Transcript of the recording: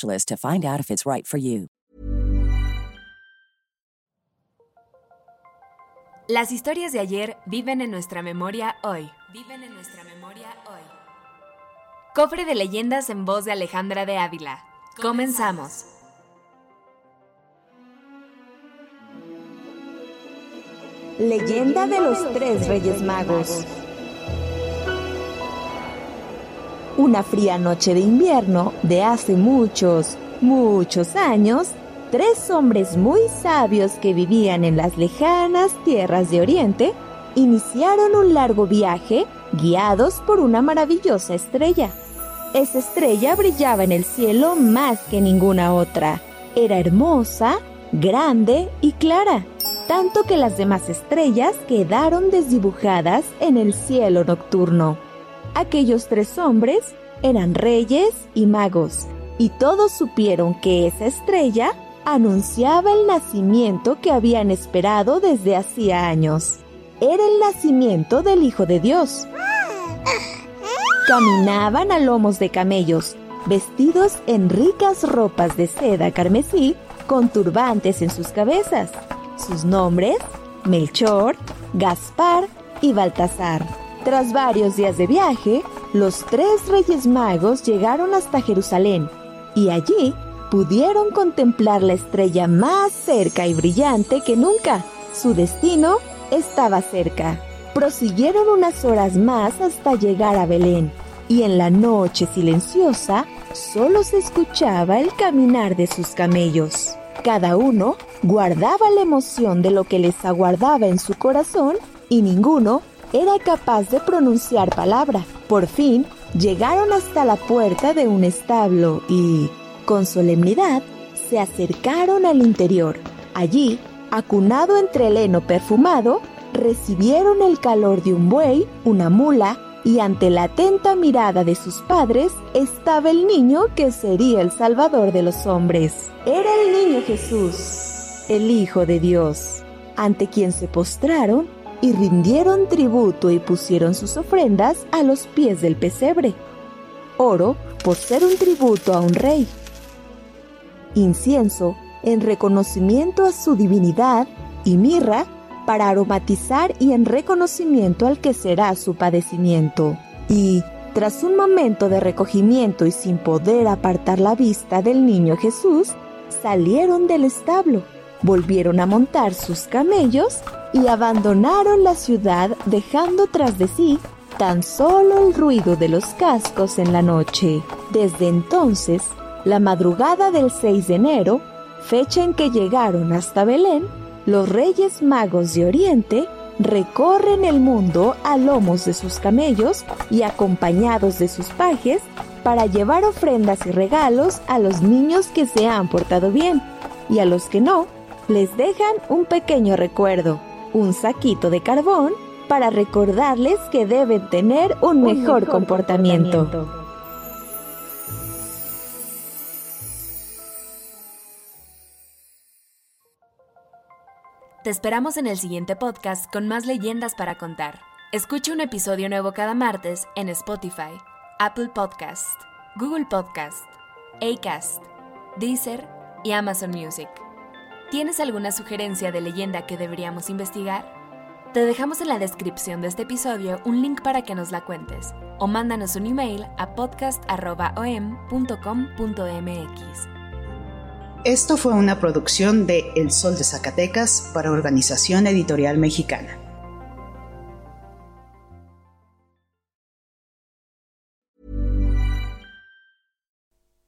to find out if it's right for you. Las historias de ayer viven en nuestra memoria hoy. Viven en nuestra memoria hoy. Cofre de leyendas en voz de Alejandra de Ávila. Comenzamos. Leyenda de los tres Reyes Magos. Una fría noche de invierno de hace muchos, muchos años, tres hombres muy sabios que vivían en las lejanas tierras de Oriente iniciaron un largo viaje guiados por una maravillosa estrella. Esa estrella brillaba en el cielo más que ninguna otra. Era hermosa, grande y clara, tanto que las demás estrellas quedaron desdibujadas en el cielo nocturno. Aquellos tres hombres eran reyes y magos, y todos supieron que esa estrella anunciaba el nacimiento que habían esperado desde hacía años. Era el nacimiento del Hijo de Dios. Caminaban a lomos de camellos, vestidos en ricas ropas de seda carmesí, con turbantes en sus cabezas. Sus nombres, Melchor, Gaspar y Baltasar. Tras varios días de viaje, los tres reyes magos llegaron hasta Jerusalén y allí pudieron contemplar la estrella más cerca y brillante que nunca. Su destino estaba cerca. Prosiguieron unas horas más hasta llegar a Belén y en la noche silenciosa solo se escuchaba el caminar de sus camellos. Cada uno guardaba la emoción de lo que les aguardaba en su corazón y ninguno era capaz de pronunciar palabra. Por fin llegaron hasta la puerta de un establo y, con solemnidad, se acercaron al interior. Allí, acunado entre el heno perfumado, recibieron el calor de un buey, una mula, y ante la atenta mirada de sus padres estaba el niño que sería el Salvador de los hombres. Era el niño Jesús, el Hijo de Dios, ante quien se postraron y rindieron tributo y pusieron sus ofrendas a los pies del pesebre. Oro por ser un tributo a un rey. Incienso en reconocimiento a su divinidad y mirra para aromatizar y en reconocimiento al que será su padecimiento. Y, tras un momento de recogimiento y sin poder apartar la vista del niño Jesús, salieron del establo, volvieron a montar sus camellos y abandonaron la ciudad dejando tras de sí tan solo el ruido de los cascos en la noche. Desde entonces, la madrugada del 6 de enero, fecha en que llegaron hasta Belén, los reyes magos de Oriente recorren el mundo a lomos de sus camellos y acompañados de sus pajes para llevar ofrendas y regalos a los niños que se han portado bien y a los que no, les dejan un pequeño recuerdo, un saquito de carbón para recordarles que deben tener un, mejor, comportamiento. Te esperamos en el siguiente podcast con más leyendas para contar. Escucha un episodio nuevo cada martes en Spotify, Apple Podcast, Google Podcast, Acast, Deezer y Amazon Music. ¿Tienes alguna sugerencia de leyenda que deberíamos investigar? Te dejamos en la descripción de este episodio un link para que nos la cuentes o mándanos un email a podcast.om.com.mx. Esto fue una producción de El Sol de Zacatecas para Organización Editorial Mexicana.